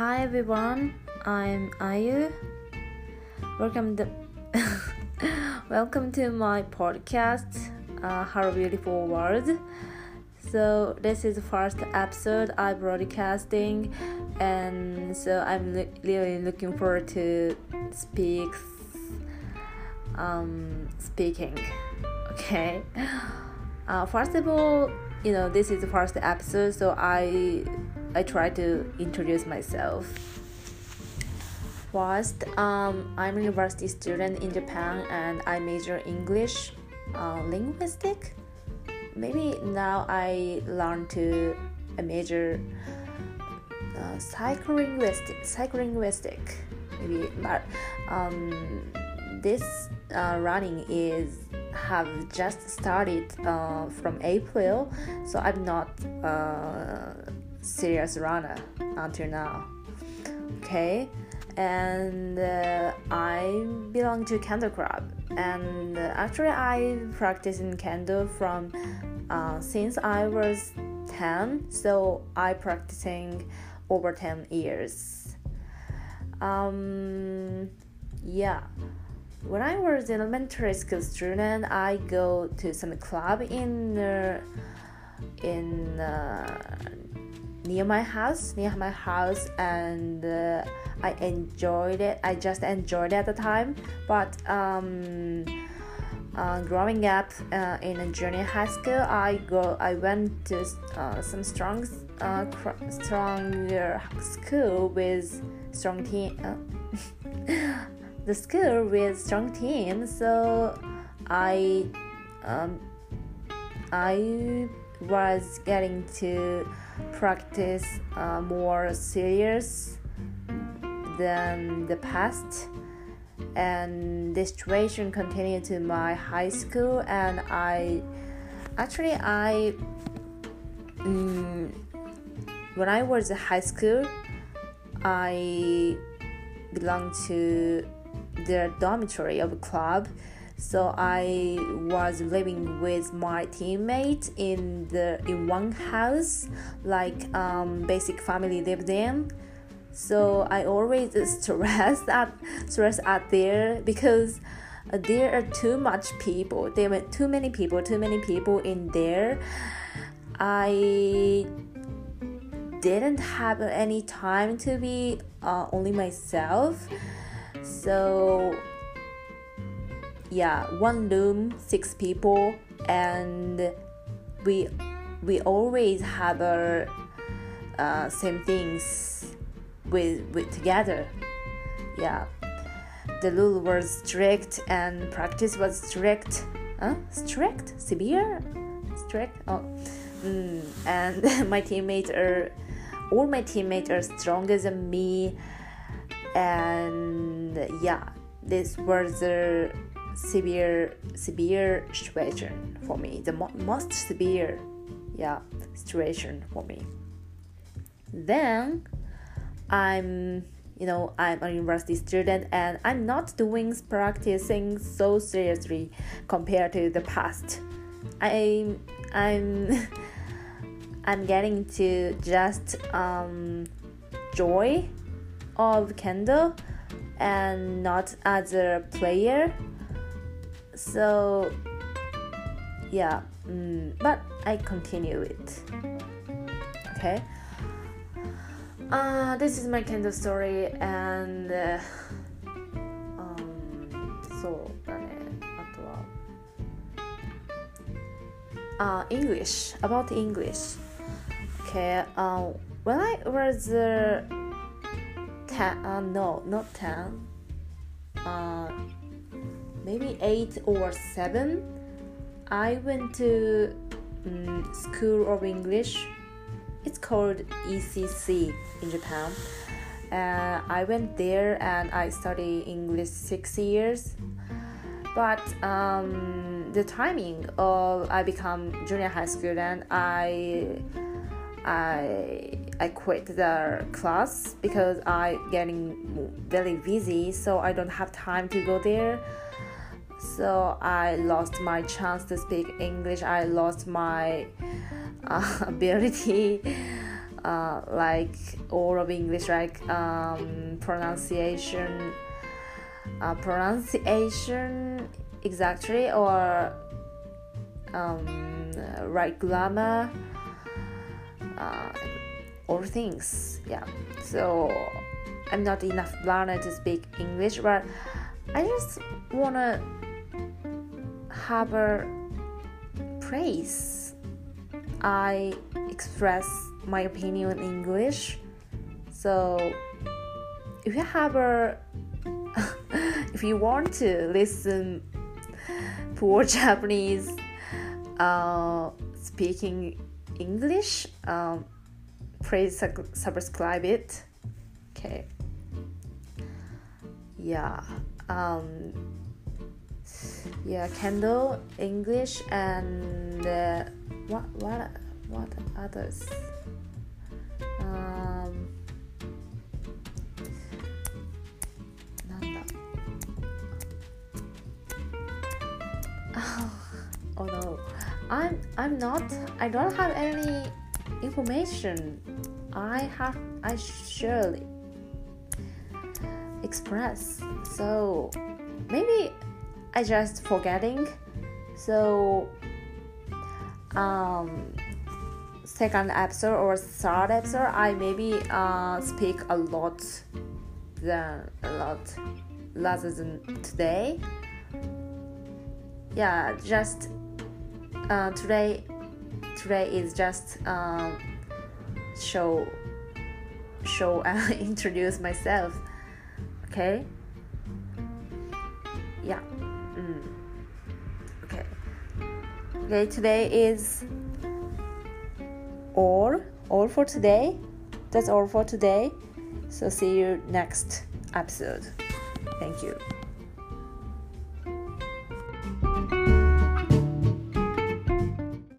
Hi everyone, I'm Ayu. Welcome to welcome to my podcast, uh, How Beautiful World. So this is the first episode I broadcasting, and so I'm really looking forward to speak um, speaking. Okay. Uh, first of all, you know this is the first episode, so I I try to introduce myself. First, um, I'm a university student in Japan and I major English, uh, linguistic. Maybe now I learn to a major uh, psycholinguistic. Psycholinguistic, maybe, but um, this uh, running is have just started uh, from April, so I'm not uh, serious runner until now. Okay, and uh, I belong to Kendo Club, and uh, actually I practice in Kendo from uh, since I was ten, so I practicing over ten years. Um, yeah when I was elementary school student, I go to some club in uh, in uh, near my house, near my house, and uh, I enjoyed it. I just enjoyed it at the time, but um, uh, growing up uh, in a junior high school, I go. I went to uh, some strong, uh, stronger school with strong team. Uh, the school with strong team, so I um, I was getting to practice uh, more serious than the past. And the situation continued to my high school and i actually i mm, when i was in high school i belonged to the dormitory of a club so i was living with my teammate in the in one house like um, basic family lived in. So i always stress at stress out there because there are too much people there were too many people too many people in there. I didn't have any time to be uh, only myself. So yeah one room six people and we we always have our uh, same things with, with together. Yeah. The rule was strict and practice was strict. Huh? strict? Severe? Strict? Oh. Mm. and my teammates are all my teammates are stronger than me. And yeah this was a severe severe situation for me. The mo- most severe yeah situation for me. Then i'm you know i'm a university student and i'm not doing practicing so seriously compared to the past. I'm i'm i'm getting to just um joy of Kendo and not as a player So yeah, mm, but I continue it. Okay. Uh, this is my Kendo story and uh, um, そうだねあとは uh, English about English okay uh, when I was uh, ten, uh, no, not 10, uh, maybe 8 or 7, I went to um, School of English. It's called ECC in Japan. Uh, I went there and I studied English six years. But um, the timing of I become junior high student, I I I quit the class because I getting very busy, so I don't have time to go there. So I lost my chance to speak English. I lost my uh, ability uh, like all of English, like um, pronunciation, uh, pronunciation exactly, or um, right grammar, uh, all things. Yeah. So I'm not enough learner to speak English, but I just wanna have praise. I express my opinion in English. So if you have a if you want to listen poor Japanese uh, speaking English, um, please subscribe it. Okay. Yeah. Um, yeah Kendo, English and uh, what what what others? Um, oh no. I'm I'm not I don't have any information. I have I surely express. So maybe I just forgetting. So um second episode or third episode I maybe uh speak a lot than a lot rather than today. Yeah, just uh, today today is just um, show show and introduce myself okay yeah okay today is all all for today. That's all for today. So see you next episode. Thank you